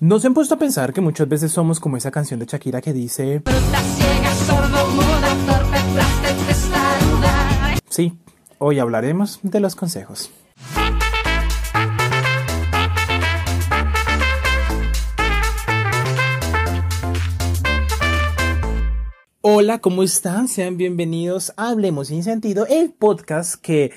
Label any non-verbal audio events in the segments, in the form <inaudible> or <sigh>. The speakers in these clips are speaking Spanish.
¿No se han puesto a pensar que muchas veces somos como esa canción de Shakira que dice... Sí, hoy hablaremos de los consejos. Hola, ¿cómo están? Sean bienvenidos a Hablemos sin sentido, el podcast que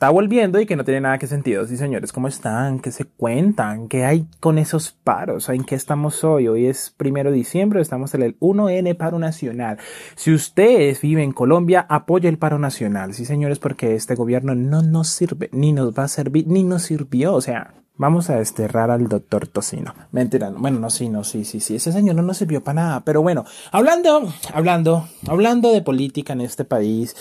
está volviendo y que no tiene nada que sentido. Sí, señores, ¿cómo están? ¿Qué se cuentan? ¿Qué hay con esos paros? ¿En qué estamos hoy? Hoy es primero de diciembre, estamos en el 1N paro nacional. Si ustedes viven en Colombia, apoya el paro nacional. Sí, señores, porque este gobierno no nos sirve, ni nos va a servir, ni nos sirvió. O sea, Vamos a desterrar al doctor Tocino. Mentira, bueno, no, sí, no, sí, sí, sí. Ese señor no nos sirvió para nada. Pero bueno, hablando, hablando, hablando de política en este país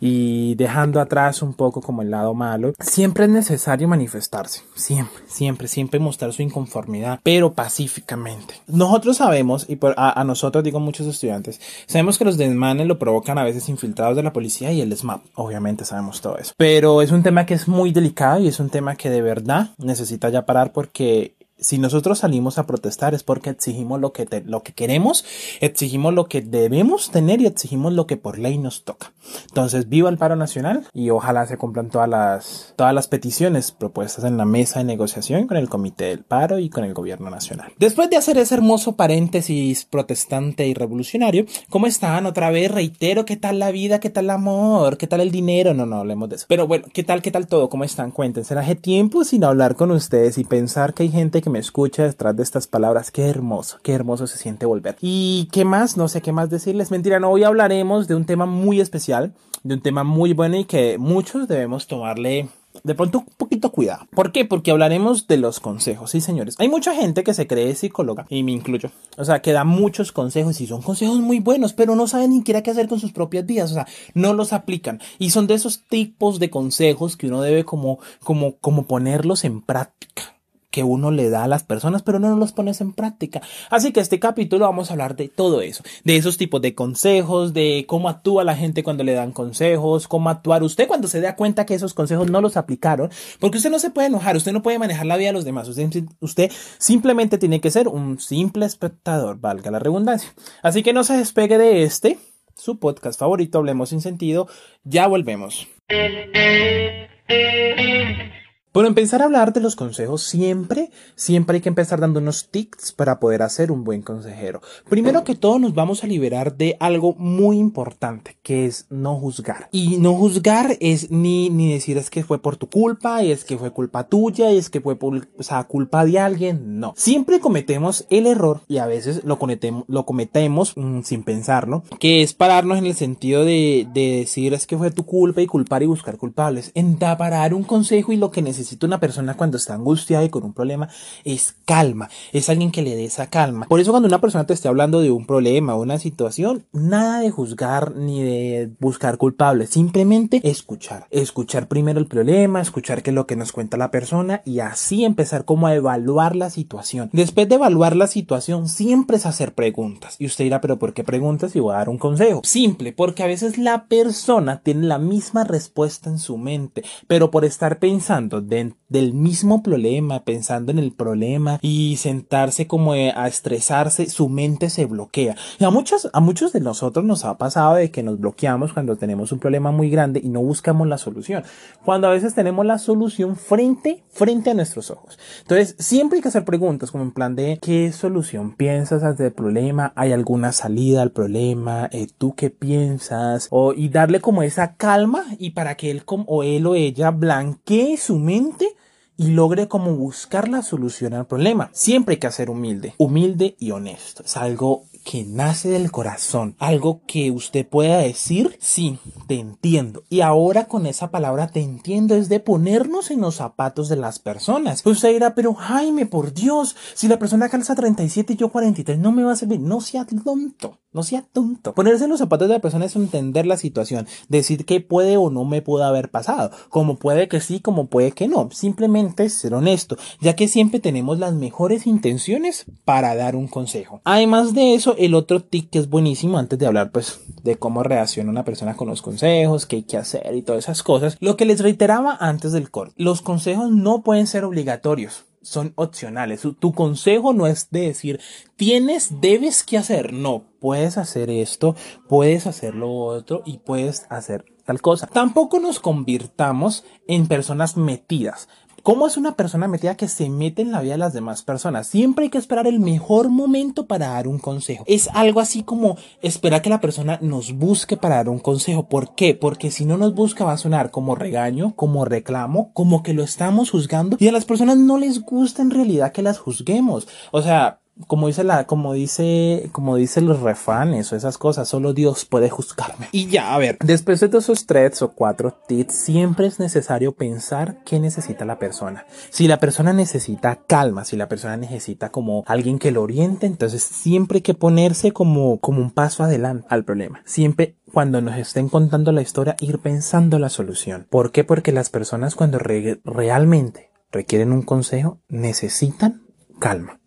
y dejando atrás un poco como el lado malo, siempre es necesario manifestarse. Siempre, siempre, siempre mostrar su inconformidad, pero pacíficamente. Nosotros sabemos, y por, a, nosotros digo muchos estudiantes, sabemos que los desmanes lo provocan a veces infiltrados de la policía y el SMAP. Obviamente sabemos todo eso. Pero es un tema que es muy delicado y es un tema que de verdad necesita ya parar porque si nosotros salimos a protestar es porque exigimos lo que, lo que queremos, exigimos lo que debemos tener y exigimos lo que por ley nos toca. Entonces, viva el paro nacional y ojalá se cumplan todas las, todas las peticiones propuestas en la mesa de negociación con el Comité del Paro y con el Gobierno Nacional. Después de hacer ese hermoso paréntesis protestante y revolucionario, ¿cómo están? Otra vez reitero, ¿qué tal la vida? ¿Qué tal el amor? ¿Qué tal el dinero? No, no hablemos de eso. Pero bueno, ¿qué tal, qué tal todo? ¿Cómo están? Cuéntense. Hace tiempo sin hablar con ustedes y pensar que hay gente que me escucha detrás de estas palabras. Qué hermoso, qué hermoso se siente volver. ¿Y qué más? No sé qué más decirles. Mentira, no, hoy hablaremos de un tema muy especial, de un tema muy bueno y que muchos debemos tomarle de pronto un poquito cuidado. ¿Por qué? Porque hablaremos de los consejos, sí señores. Hay mucha gente que se cree psicóloga y me incluyo. O sea, que da muchos consejos y son consejos muy buenos, pero no saben ni siquiera qué hacer con sus propias vidas. O sea, no los aplican. Y son de esos tipos de consejos que uno debe como, como, como ponerlos en práctica que uno le da a las personas, pero no los pones en práctica. Así que este capítulo vamos a hablar de todo eso, de esos tipos de consejos, de cómo actúa la gente cuando le dan consejos, cómo actuar usted cuando se da cuenta que esos consejos no los aplicaron, porque usted no se puede enojar, usted no puede manejar la vida de los demás, usted, usted simplemente tiene que ser un simple espectador, valga la redundancia. Así que no se despegue de este, su podcast favorito, Hablemos sin sentido, ya volvemos. Bueno, empezar a hablar de los consejos siempre, siempre hay que empezar dando unos tips para poder hacer un buen consejero. Primero que todo nos vamos a liberar de algo muy importante, que es no juzgar. Y no juzgar es ni, ni decir es que fue por tu culpa, y es que fue culpa tuya, y es que fue por, o sea, culpa de alguien. No. Siempre cometemos el error, y a veces lo cometemos, lo cometemos mm, sin pensarlo, que es pararnos en el sentido de, de decir es que fue tu culpa y culpar y buscar culpables. En parar un consejo y lo que necesitamos necesita una persona cuando está angustiada y con un problema es calma, es alguien que le dé esa calma. Por eso cuando una persona te esté hablando de un problema o una situación, nada de juzgar ni de buscar culpables, simplemente escuchar. Escuchar primero el problema, escuchar qué es lo que nos cuenta la persona y así empezar como a evaluar la situación. Después de evaluar la situación, siempre es hacer preguntas. Y usted dirá, pero ¿por qué preguntas? Y voy a dar un consejo. Simple, porque a veces la persona tiene la misma respuesta en su mente, pero por estar pensando ben del mismo problema, pensando en el problema y sentarse como a estresarse, su mente se bloquea. Y a muchos, a muchos de nosotros nos ha pasado de que nos bloqueamos cuando tenemos un problema muy grande y no buscamos la solución. Cuando a veces tenemos la solución frente, frente a nuestros ojos. Entonces, siempre hay que hacer preguntas como en plan de ¿qué solución piensas ante el problema? ¿Hay alguna salida al problema? Eh, ¿Tú qué piensas? O, y darle como esa calma y para que él o él o ella blanquee su mente y logre como buscar la solución al problema. Siempre hay que ser humilde, humilde y honesto. Es algo que nace del corazón, algo que usted pueda decir, sí, te entiendo. Y ahora con esa palabra te entiendo es de ponernos en los zapatos de las personas. Pues usted dirá, pero Jaime, por Dios, si la persona calza 37 y yo 43, no me va a servir. No sea tonto, no sea tonto. Ponerse en los zapatos de la persona es entender la situación, decir que puede o no me pudo haber pasado, como puede que sí, como puede que no. Simplemente ser honesto, ya que siempre tenemos las mejores intenciones para dar un consejo. Además de eso, el otro tic que es buenísimo antes de hablar pues de cómo reacciona una persona con los consejos, qué hay que hacer y todas esas cosas, lo que les reiteraba antes del corte, los consejos no pueden ser obligatorios son opcionales. Tu consejo no es de decir, tienes, debes que hacer. No, puedes hacer esto, puedes hacer lo otro y puedes hacer tal cosa. Tampoco nos convirtamos en personas metidas. ¿Cómo es una persona metida que se mete en la vida de las demás personas? Siempre hay que esperar el mejor momento para dar un consejo. Es algo así como esperar que la persona nos busque para dar un consejo. ¿Por qué? Porque si no nos busca va a sonar como regaño, como reclamo, como que lo estamos juzgando y a las personas no les gusta en realidad que las juzguemos. O sea, como dice la, como dice, como dicen los refanes o esas cosas, solo Dios puede juzgarme. Y ya, a ver, después de esos tres o cuatro tips, siempre es necesario pensar qué necesita la persona. Si la persona necesita calma, si la persona necesita como alguien que lo oriente, entonces siempre hay que ponerse como, como un paso adelante al problema. Siempre cuando nos estén contando la historia, ir pensando la solución. ¿Por qué? Porque las personas cuando realmente requieren un consejo, necesitan calma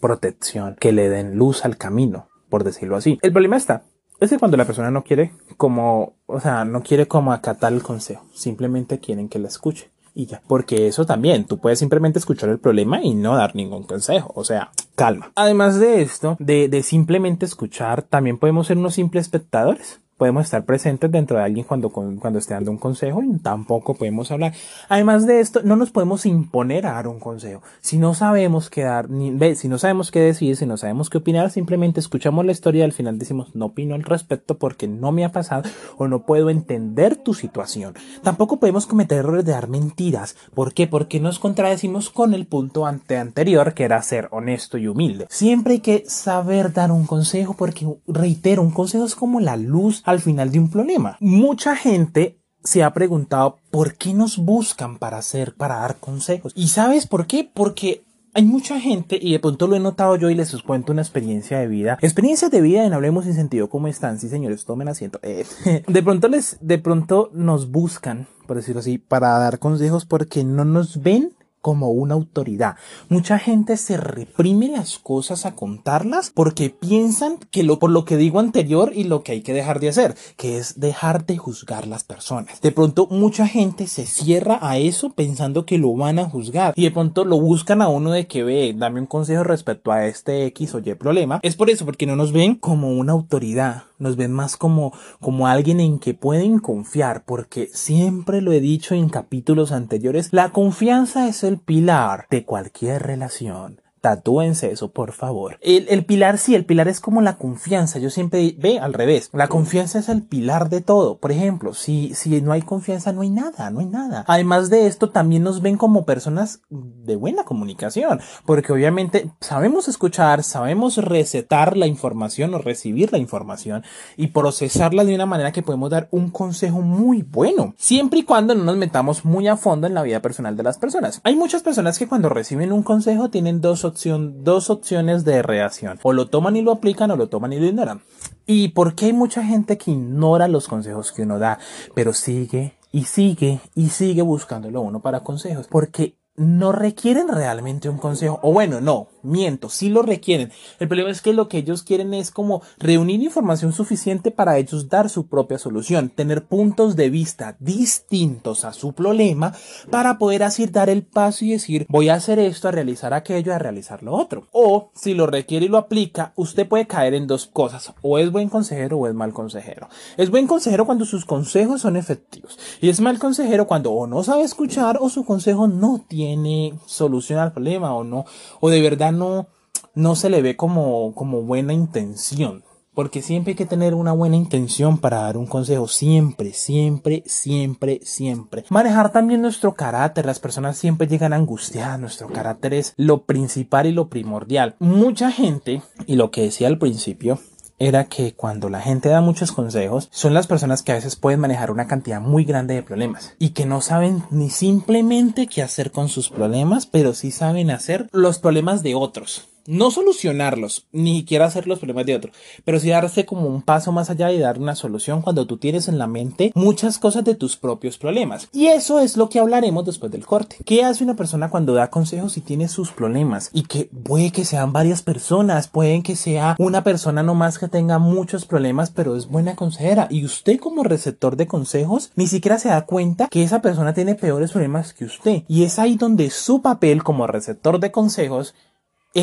protección, que le den luz al camino, por decirlo así. El problema está, es que cuando la persona no quiere como, o sea, no quiere como acatar el consejo, simplemente quieren que la escuche. Y ya, porque eso también, tú puedes simplemente escuchar el problema y no dar ningún consejo, o sea, calma. Además de esto, de, de simplemente escuchar, también podemos ser unos simples espectadores podemos estar presentes dentro de alguien cuando, cuando esté dando un consejo y tampoco podemos hablar. Además de esto, no nos podemos imponer a dar un consejo. Si no sabemos qué dar, ni, ve, si no sabemos qué decir, si no sabemos qué opinar, simplemente escuchamos la historia y al final decimos no opino al respecto porque no me ha pasado o no puedo entender tu situación. Tampoco podemos cometer errores de dar mentiras. ¿Por qué? Porque nos contradecimos con el punto ante anterior que era ser honesto y humilde. Siempre hay que saber dar un consejo porque, reitero, un consejo es como la luz al final de un problema. Mucha gente se ha preguntado por qué nos buscan para hacer, para dar consejos. ¿Y sabes por qué? Porque hay mucha gente, y de pronto lo he notado yo y les cuento una experiencia de vida. Experiencias de vida en Hablemos sin Sentido. ¿Cómo están? Sí, señores, tomen asiento. Eh, <laughs> de pronto les, de pronto nos buscan, por decirlo así, para dar consejos porque no nos ven como una autoridad. Mucha gente se reprime las cosas a contarlas porque piensan que lo por lo que digo anterior y lo que hay que dejar de hacer, que es dejar de juzgar las personas. De pronto mucha gente se cierra a eso pensando que lo van a juzgar y de pronto lo buscan a uno de que ve, dame un consejo respecto a este X o Y problema. Es por eso porque no nos ven como una autoridad nos ven más como, como alguien en que pueden confiar, porque siempre lo he dicho en capítulos anteriores, la confianza es el pilar de cualquier relación. Tatúense eso, por favor. El, el, pilar, sí, el pilar es como la confianza. Yo siempre ve al revés. La confianza es el pilar de todo. Por ejemplo, si, si no hay confianza, no hay nada, no hay nada. Además de esto, también nos ven como personas de buena comunicación. Porque obviamente sabemos escuchar, sabemos recetar la información o recibir la información y procesarla de una manera que podemos dar un consejo muy bueno. Siempre y cuando no nos metamos muy a fondo en la vida personal de las personas. Hay muchas personas que cuando reciben un consejo tienen dos opción, dos opciones de reacción. O lo toman y lo aplican o lo toman y lo ignoran. ¿Y por qué hay mucha gente que ignora los consejos que uno da, pero sigue y sigue y sigue buscándolo uno para consejos? Porque no requieren realmente un consejo. O bueno, no, miento, sí lo requieren. El problema es que lo que ellos quieren es como reunir información suficiente para ellos dar su propia solución, tener puntos de vista distintos a su problema para poder así dar el paso y decir voy a hacer esto, a realizar aquello, a realizar lo otro. O si lo requiere y lo aplica, usted puede caer en dos cosas. O es buen consejero o es mal consejero. Es buen consejero cuando sus consejos son efectivos. Y es mal consejero cuando o no sabe escuchar o su consejo no tiene tiene solución al problema o no, o de verdad no, no se le ve como, como buena intención. Porque siempre hay que tener una buena intención para dar un consejo. Siempre, siempre, siempre, siempre. Manejar también nuestro carácter. Las personas siempre llegan angustiadas. Nuestro carácter es lo principal y lo primordial. Mucha gente, y lo que decía al principio, era que cuando la gente da muchos consejos, son las personas que a veces pueden manejar una cantidad muy grande de problemas y que no saben ni simplemente qué hacer con sus problemas, pero sí saben hacer los problemas de otros. No solucionarlos, ni siquiera hacer los problemas de otro, pero sí darse como un paso más allá y dar una solución cuando tú tienes en la mente muchas cosas de tus propios problemas. Y eso es lo que hablaremos después del corte. ¿Qué hace una persona cuando da consejos y tiene sus problemas? Y que puede que sean varias personas, pueden que sea una persona nomás que tenga muchos problemas, pero es buena consejera. Y usted como receptor de consejos ni siquiera se da cuenta que esa persona tiene peores problemas que usted. Y es ahí donde su papel como receptor de consejos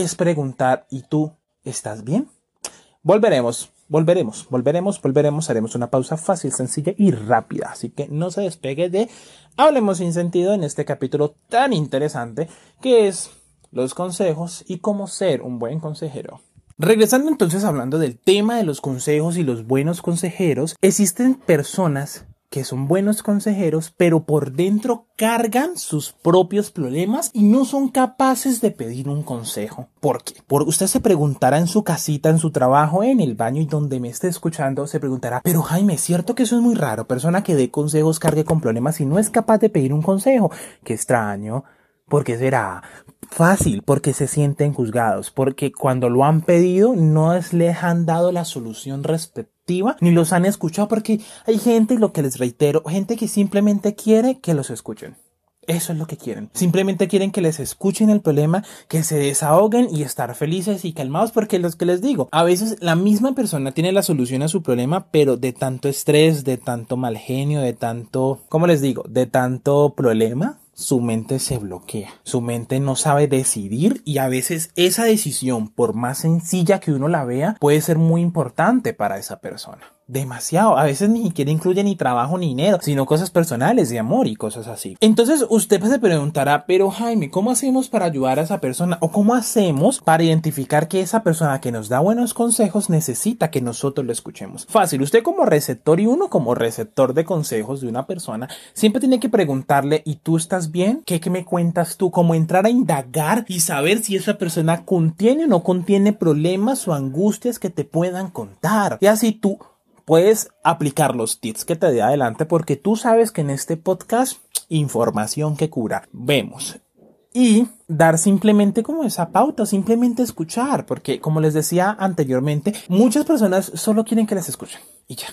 es preguntar, ¿y tú estás bien? Volveremos, volveremos, volveremos, volveremos, haremos una pausa fácil, sencilla y rápida. Así que no se despegue de Hablemos sin sentido en este capítulo tan interesante que es los consejos y cómo ser un buen consejero. Regresando entonces hablando del tema de los consejos y los buenos consejeros, existen personas que son buenos consejeros, pero por dentro cargan sus propios problemas y no son capaces de pedir un consejo. ¿Por qué? Porque usted se preguntará en su casita, en su trabajo, en el baño y donde me esté escuchando, se preguntará, pero Jaime, ¿es cierto que eso es muy raro? Persona que dé consejos cargue con problemas y no es capaz de pedir un consejo. Qué extraño. ¿Por qué será? Fácil, porque se sienten juzgados, porque cuando lo han pedido no les han dado la solución respectiva ni los han escuchado, porque hay gente, lo que les reitero, gente que simplemente quiere que los escuchen. Eso es lo que quieren. Simplemente quieren que les escuchen el problema, que se desahoguen y estar felices y calmados porque los que les digo, a veces la misma persona tiene la solución a su problema, pero de tanto estrés, de tanto mal genio, de tanto, ¿cómo les digo? De tanto problema, su mente se bloquea, su mente no sabe decidir y a veces esa decisión, por más sencilla que uno la vea, puede ser muy importante para esa persona demasiado. A veces ni siquiera incluye ni trabajo ni dinero, sino cosas personales de amor y cosas así. Entonces usted se preguntará, pero Jaime, ¿cómo hacemos para ayudar a esa persona? ¿O cómo hacemos para identificar que esa persona que nos da buenos consejos necesita que nosotros lo escuchemos? Fácil, usted como receptor y uno como receptor de consejos de una persona, siempre tiene que preguntarle, ¿y tú estás bien? ¿Qué, qué me cuentas tú? Como entrar a indagar y saber si esa persona contiene o no contiene problemas o angustias que te puedan contar. Y así tú puedes aplicar los tips que te dé adelante porque tú sabes que en este podcast información que cura. Vemos. Y dar simplemente como esa pauta, simplemente escuchar, porque como les decía anteriormente, muchas personas solo quieren que les escuchen y ya.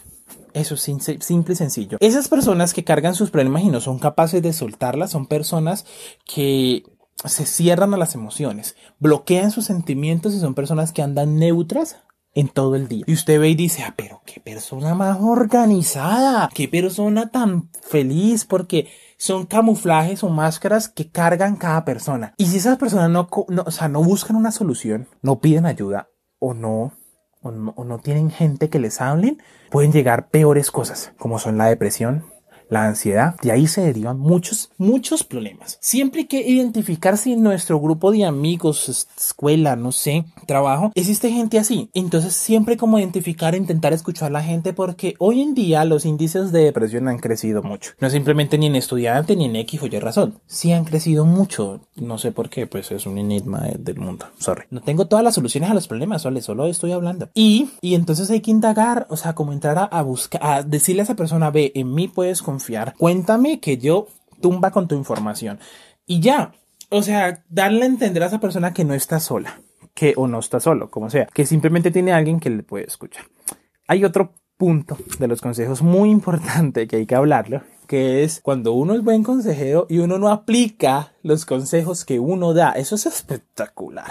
Eso es simple y sencillo. Esas personas que cargan sus problemas y no son capaces de soltarlas son personas que se cierran a las emociones, bloquean sus sentimientos y son personas que andan neutras en todo el día. Y usted ve y dice, ah, pero qué persona más organizada, qué persona tan feliz, porque son camuflajes o máscaras que cargan cada persona. Y si esas personas no, no, o sea, no buscan una solución, no piden ayuda o no, o no, o no tienen gente que les hablen, pueden llegar peores cosas, como son la depresión, la ansiedad. De ahí se derivan muchos, muchos problemas. Siempre hay que identificar si en nuestro grupo de amigos, escuela, no sé, trabajo, existe gente así. Entonces siempre como identificar, intentar escuchar a la gente porque hoy en día los índices de depresión han crecido mucho. No simplemente ni en estudiante ni en X o Y razón. Sí han crecido mucho. No sé por qué, pues es un enigma del mundo. Sorry. No tengo todas las soluciones a los problemas, solo, solo estoy hablando. Y, y entonces hay que indagar, o sea, como entrar a, a buscar, a decirle a esa persona, ve, en mí puedes confiar Cuéntame que yo tumba con tu información. Y ya, o sea, darle a entender a esa persona que no está sola, que o no está solo, como sea, que simplemente tiene alguien que le puede escuchar. Hay otro punto de los consejos muy <laughs> importante que hay que hablarlo que es cuando uno es buen consejero y uno no aplica los consejos que uno da. Eso es espectacular.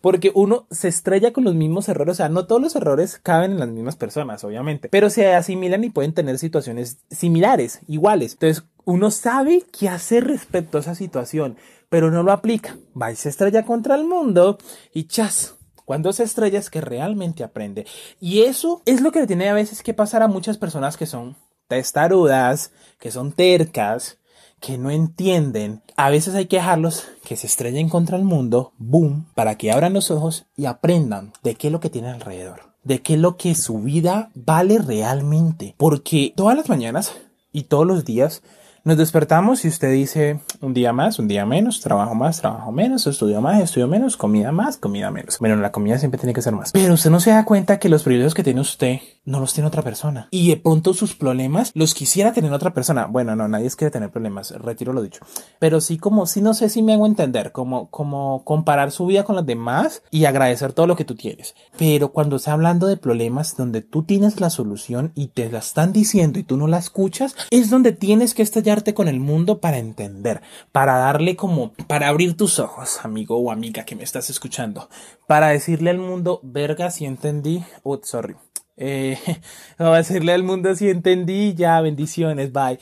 Porque uno se estrella con los mismos errores. O sea, no todos los errores caben en las mismas personas, obviamente. Pero se asimilan y pueden tener situaciones similares, iguales. Entonces, uno sabe qué hacer respecto a esa situación, pero no lo aplica. Va y se estrella contra el mundo y chas, cuando se estrella es que realmente aprende. Y eso es lo que tiene a veces que pasar a muchas personas que son testarudas, que son tercas, que no entienden. A veces hay que dejarlos que se estrellen contra el mundo, boom, para que abran los ojos y aprendan de qué es lo que tienen alrededor, de qué es lo que su vida vale realmente. Porque todas las mañanas y todos los días nos despertamos y usted dice, Un día más, un día menos, trabajo más, trabajo menos, estudio más, estudio menos, comida más, comida menos. Bueno, la comida siempre tiene que ser más. Pero usted no se da cuenta que los privilegios que tiene usted no los tiene otra persona. Y de pronto sus problemas los quisiera tener otra persona. Bueno, no, nadie quiere tener problemas, retiro lo dicho. Pero sí como, sí no sé si me hago entender, como, como comparar su vida con los demás y agradecer todo lo que tú tienes. Pero cuando está hablando de problemas donde tú tienes la solución y te la están diciendo y tú no la escuchas, es donde tienes que estallarte con el mundo para entender, para darle como, para abrir tus ojos, amigo o amiga que me estás escuchando, para decirle al mundo, verga, si entendí, oh, sorry. Eh, <laughs> a decirle al mundo si entendí, ya, bendiciones, bye.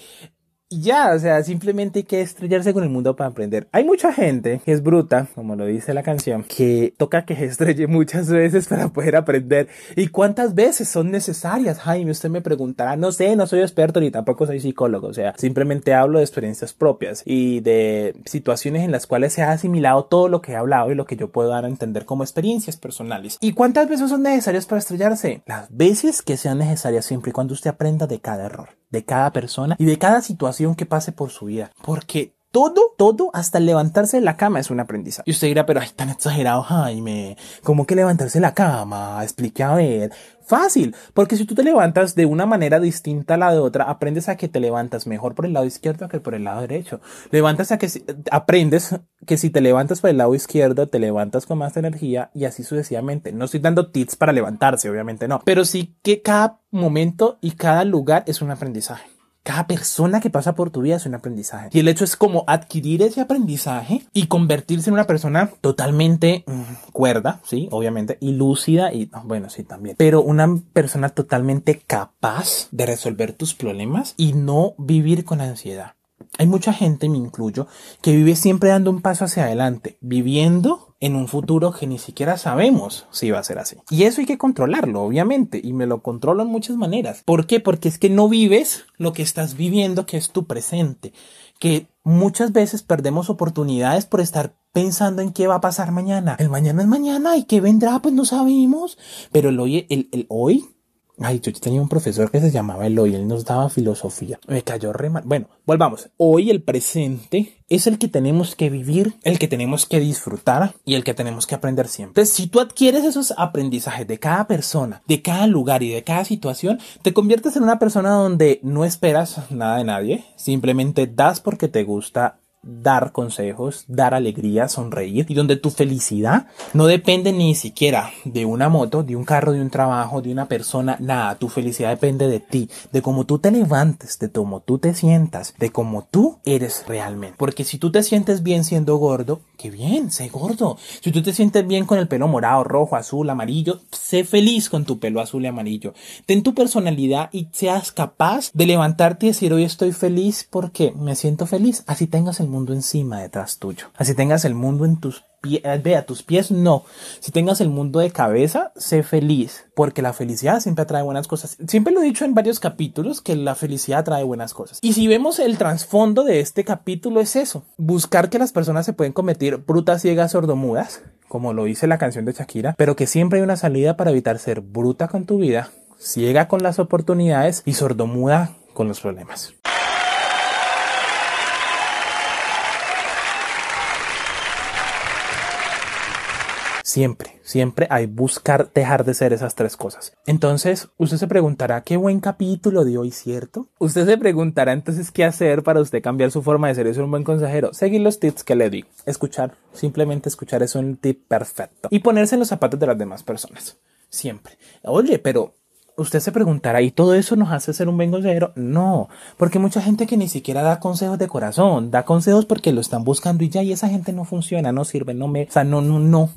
Ya, o sea, simplemente hay que estrellarse con el mundo para aprender. Hay mucha gente que es bruta, como lo dice la canción, que toca que se estrelle muchas veces para poder aprender. ¿Y cuántas veces son necesarias? Jaime, usted me preguntará, no sé, no soy experto ni tampoco soy psicólogo, o sea, simplemente hablo de experiencias propias y de situaciones en las cuales se ha asimilado todo lo que he hablado y lo que yo puedo dar a entender como experiencias personales. ¿Y cuántas veces son necesarias para estrellarse? Las veces que sean necesarias siempre y cuando usted aprenda de cada error de cada persona y de cada situación que pase por su vida. Porque todo, todo, hasta levantarse de la cama es un aprendizaje. Y usted dirá, pero ay, tan exagerado, Jaime. ¿Cómo que levantarse de la cama? Explique a ver. Fácil, porque si tú te levantas de una manera distinta a la de otra, aprendes a que te levantas mejor por el lado izquierdo que por el lado derecho. Levantas a que aprendes que si te levantas por el lado izquierdo, te levantas con más energía y así sucesivamente. No estoy dando tips para levantarse, obviamente no, pero sí que cada momento y cada lugar es un aprendizaje. Cada persona que pasa por tu vida es un aprendizaje. Y el hecho es como adquirir ese aprendizaje y convertirse en una persona totalmente mm, cuerda, sí, obviamente, y lúcida y bueno, sí, también. Pero una persona totalmente capaz de resolver tus problemas y no vivir con ansiedad. Hay mucha gente, me incluyo, que vive siempre dando un paso hacia adelante, viviendo en un futuro que ni siquiera sabemos si va a ser así. Y eso hay que controlarlo, obviamente, y me lo controlo en muchas maneras. ¿Por qué? Porque es que no vives lo que estás viviendo, que es tu presente, que muchas veces perdemos oportunidades por estar pensando en qué va a pasar mañana. El mañana es mañana y qué vendrá, pues no sabemos. Pero el hoy, el, el hoy Ay, yo tenía un profesor que se llamaba Eloy, él nos daba filosofía. Me cayó re mal. Bueno, volvamos. Hoy el presente es el que tenemos que vivir, el que tenemos que disfrutar y el que tenemos que aprender siempre. Si tú adquieres esos aprendizajes de cada persona, de cada lugar y de cada situación, te conviertes en una persona donde no esperas nada de nadie, simplemente das porque te gusta dar consejos, dar alegría, sonreír y donde tu felicidad no depende ni siquiera de una moto, de un carro, de un trabajo, de una persona, nada, tu felicidad depende de ti, de cómo tú te levantes, de cómo tú te sientas, de cómo tú eres realmente. Porque si tú te sientes bien siendo gordo, qué bien, sé gordo. Si tú te sientes bien con el pelo morado, rojo, azul, amarillo, sé feliz con tu pelo azul y amarillo. Ten tu personalidad y seas capaz de levantarte y decir hoy estoy feliz porque me siento feliz. Así tengas el mundo encima detrás tuyo. Así tengas el mundo en tus pies, eh, ve a tus pies no. Si tengas el mundo de cabeza, sé feliz, porque la felicidad siempre atrae buenas cosas. Siempre lo he dicho en varios capítulos que la felicidad trae buenas cosas. Y si vemos el trasfondo de este capítulo es eso, buscar que las personas se pueden cometer brutas, ciegas, sordomudas, como lo dice la canción de Shakira, pero que siempre hay una salida para evitar ser bruta con tu vida, ciega con las oportunidades y sordomuda con los problemas. Siempre, siempre hay buscar dejar de ser esas tres cosas. Entonces, usted se preguntará, qué buen capítulo de hoy, ¿cierto? Usted se preguntará entonces qué hacer para usted cambiar su forma de ser y ser un buen consejero. Seguir los tips que le di. Escuchar, simplemente escuchar es un tip perfecto. Y ponerse en los zapatos de las demás personas. Siempre. Oye, pero usted se preguntará, ¿y todo eso nos hace ser un buen consejero? No, porque mucha gente que ni siquiera da consejos de corazón, da consejos porque lo están buscando y ya, y esa gente no funciona, no sirve, no me, o sea, no, no, no.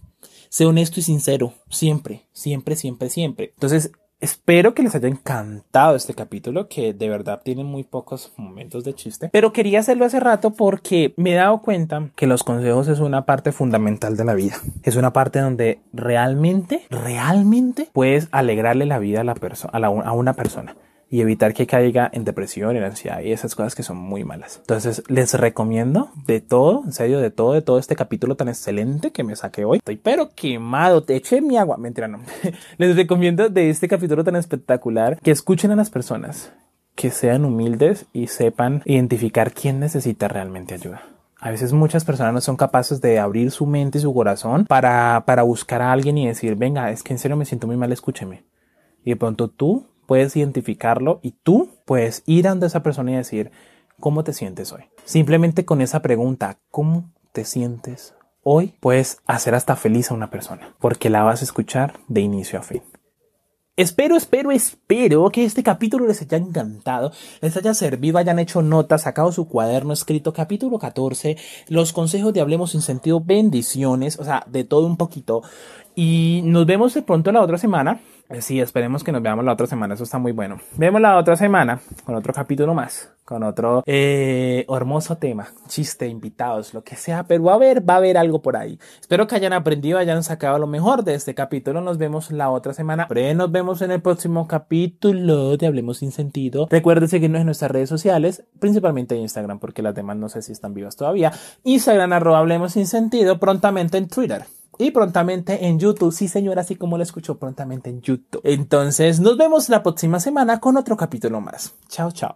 Sé honesto y sincero, siempre, siempre, siempre, siempre. Entonces, Espero que les haya encantado este capítulo, que de verdad tiene muy pocos momentos de chiste, pero quería hacerlo hace rato porque me he dado cuenta que los consejos es una parte fundamental de la vida. Es una parte donde realmente, realmente puedes alegrarle la vida a, la persona, a una persona y evitar que caiga en depresión, en ansiedad y esas cosas que son muy malas. Entonces les recomiendo de todo, en serio, de todo, de todo este capítulo tan excelente que me saqué hoy. Estoy pero quemado, te eché mi agua. Mentira, no. <laughs> les recomiendo de este capítulo tan espectacular que escuchen a las personas, que sean humildes y sepan identificar quién necesita realmente ayuda. A veces muchas personas no son capaces de abrir su mente y su corazón para, para buscar a alguien y decir, venga, es que en serio me siento muy mal, escúcheme. Y de pronto tú puedes identificarlo y tú puedes ir ante esa persona y decir, ¿cómo te sientes hoy? Simplemente con esa pregunta, ¿cómo te sientes hoy? Puedes hacer hasta feliz a una persona porque la vas a escuchar de inicio a fin. Espero, espero, espero que este capítulo les haya encantado, les haya servido, hayan hecho notas, sacado su cuaderno escrito capítulo 14, los consejos de Hablemos sin sentido, bendiciones, o sea, de todo un poquito. Y nos vemos de pronto la otra semana. Eh, sí, esperemos que nos veamos la otra semana, eso está muy bueno. Vemos la otra semana con otro capítulo más, con otro eh, hermoso tema, chiste, invitados, lo que sea, pero va a haber, va a haber algo por ahí. Espero que hayan aprendido, hayan sacado lo mejor de este capítulo. Nos vemos la otra semana. Pero nos vemos en el próximo capítulo de Hablemos sin sentido. Recuerden seguirnos en nuestras redes sociales, principalmente en Instagram, porque las demás no sé si están vivas todavía. Instagram arroba Hablemos sin sentido, prontamente en Twitter y prontamente en YouTube. Sí, señora, así como lo escuchó prontamente en YouTube. Entonces, nos vemos la próxima semana con otro capítulo más. Chao, chao.